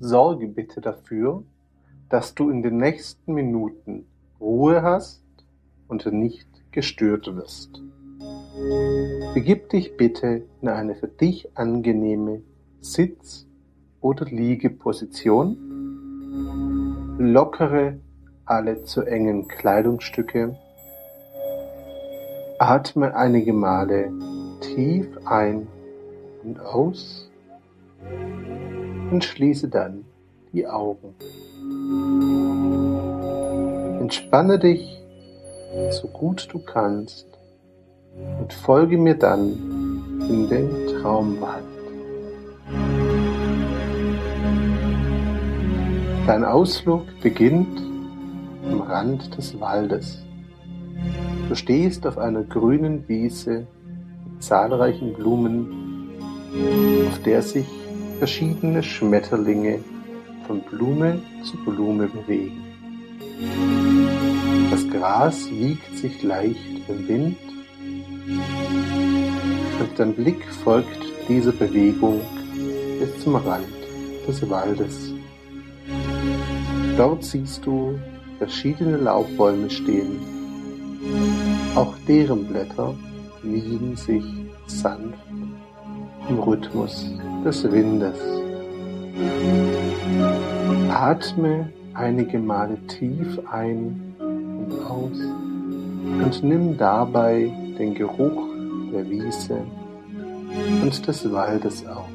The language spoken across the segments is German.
sorge bitte dafür, dass du in den nächsten Minuten Ruhe hast und nicht gestört wirst. Begib dich bitte in eine für dich angenehme Sitz- oder Liegeposition. Lockere alle zu engen Kleidungsstücke. Atme einige Male tief ein und aus und schließe dann die Augen. Entspanne dich so gut du kannst und folge mir dann in den Traumwald. Dein Ausflug beginnt am Rand des Waldes. Du stehst auf einer grünen Wiese mit zahlreichen Blumen, auf der sich verschiedene Schmetterlinge von Blume zu Blume bewegen. Das Gras wiegt sich leicht im Wind und dein Blick folgt dieser Bewegung bis zum Rand des Waldes. Dort siehst du verschiedene Laubbäume stehen. Auch deren Blätter wiegen sich sanft im Rhythmus des Windes. Atme einige Male tief ein aus und nimm dabei den Geruch der Wiese und des Waldes auf.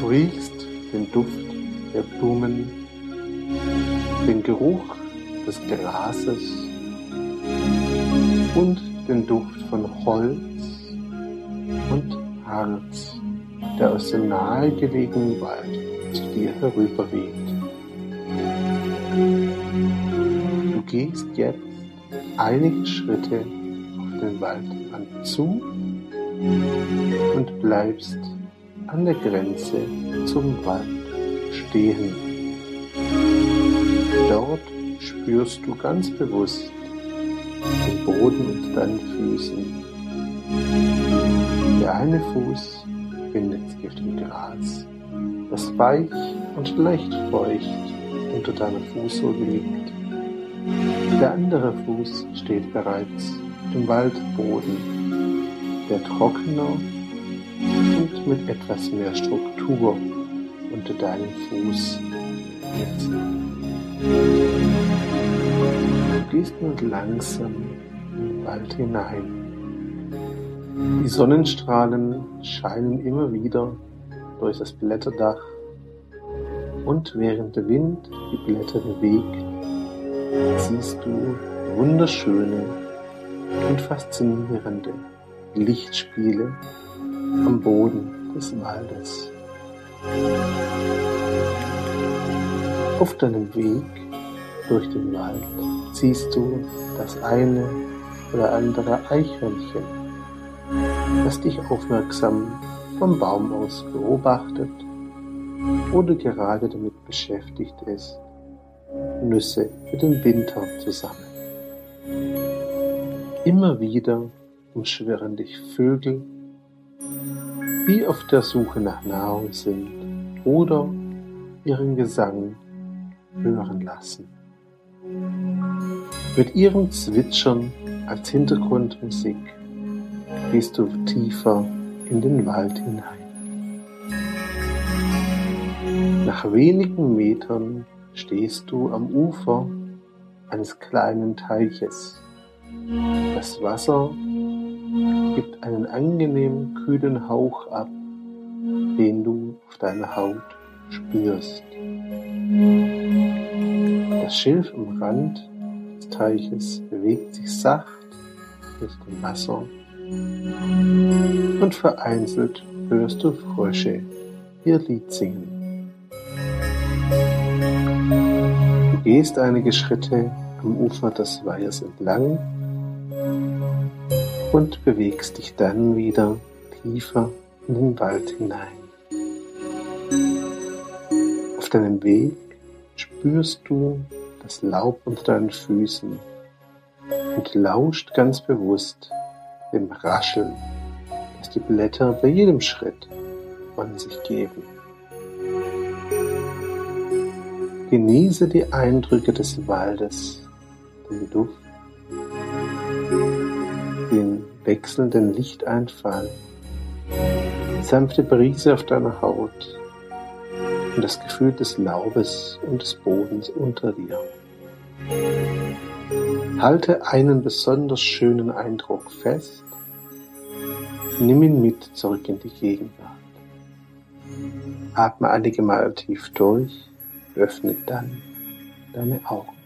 Du riechst den Duft der Blumen, den Geruch des Grases und den Duft von Holz Harz, der aus dem nahegelegenen Wald zu dir herüberweht. gehst jetzt einige Schritte auf den Waldrand zu und bleibst an der Grenze zum Wald stehen. Dort spürst du ganz bewusst den Boden unter deinen Füßen. Der eine Fuß findet sich auf dem Gras, das weich und leicht feucht unter deiner Fußsohle liegt. Der andere Fuß steht bereits im Waldboden, der trockener und mit etwas mehr Struktur unter deinem Fuß ist. Du gehst nun langsam in den Wald hinein. Die Sonnenstrahlen scheinen immer wieder durch das Blätterdach und während der Wind die Blätter bewegt, siehst du wunderschöne und faszinierende Lichtspiele am Boden des Waldes. Auf deinem Weg durch den Wald siehst du das eine oder andere Eichhörnchen, das dich aufmerksam vom Baum aus beobachtet oder gerade damit beschäftigt ist, Nüsse für den Winter zu sammeln. Immer wieder umschwirren dich Vögel, die auf der Suche nach Nahrung sind oder ihren Gesang hören lassen. Mit ihrem Zwitschern als Hintergrundmusik gehst du tiefer in den Wald hinein. Nach wenigen Metern stehst du am Ufer eines kleinen Teiches. Das Wasser gibt einen angenehmen kühlen Hauch ab, den du auf deiner Haut spürst. Das Schilf am Rand des Teiches bewegt sich sacht durch dem Wasser und vereinzelt hörst du Frösche ihr Lied singen. Du gehst einige Schritte am Ufer des Weihers entlang und bewegst dich dann wieder tiefer in den Wald hinein. Auf deinem Weg spürst du das Laub unter deinen Füßen und lauscht ganz bewusst dem Rascheln, das die Blätter bei jedem Schritt von sich geben. Genieße die Eindrücke des Waldes, den Duft, den wechselnden Lichteinfall, die sanfte Brise auf deiner Haut und das Gefühl des Laubes und des Bodens unter dir. Halte einen besonders schönen Eindruck fest, nimm ihn mit zurück in die Gegenwart. Atme einige Mal tief durch, öffne dann deine Augen.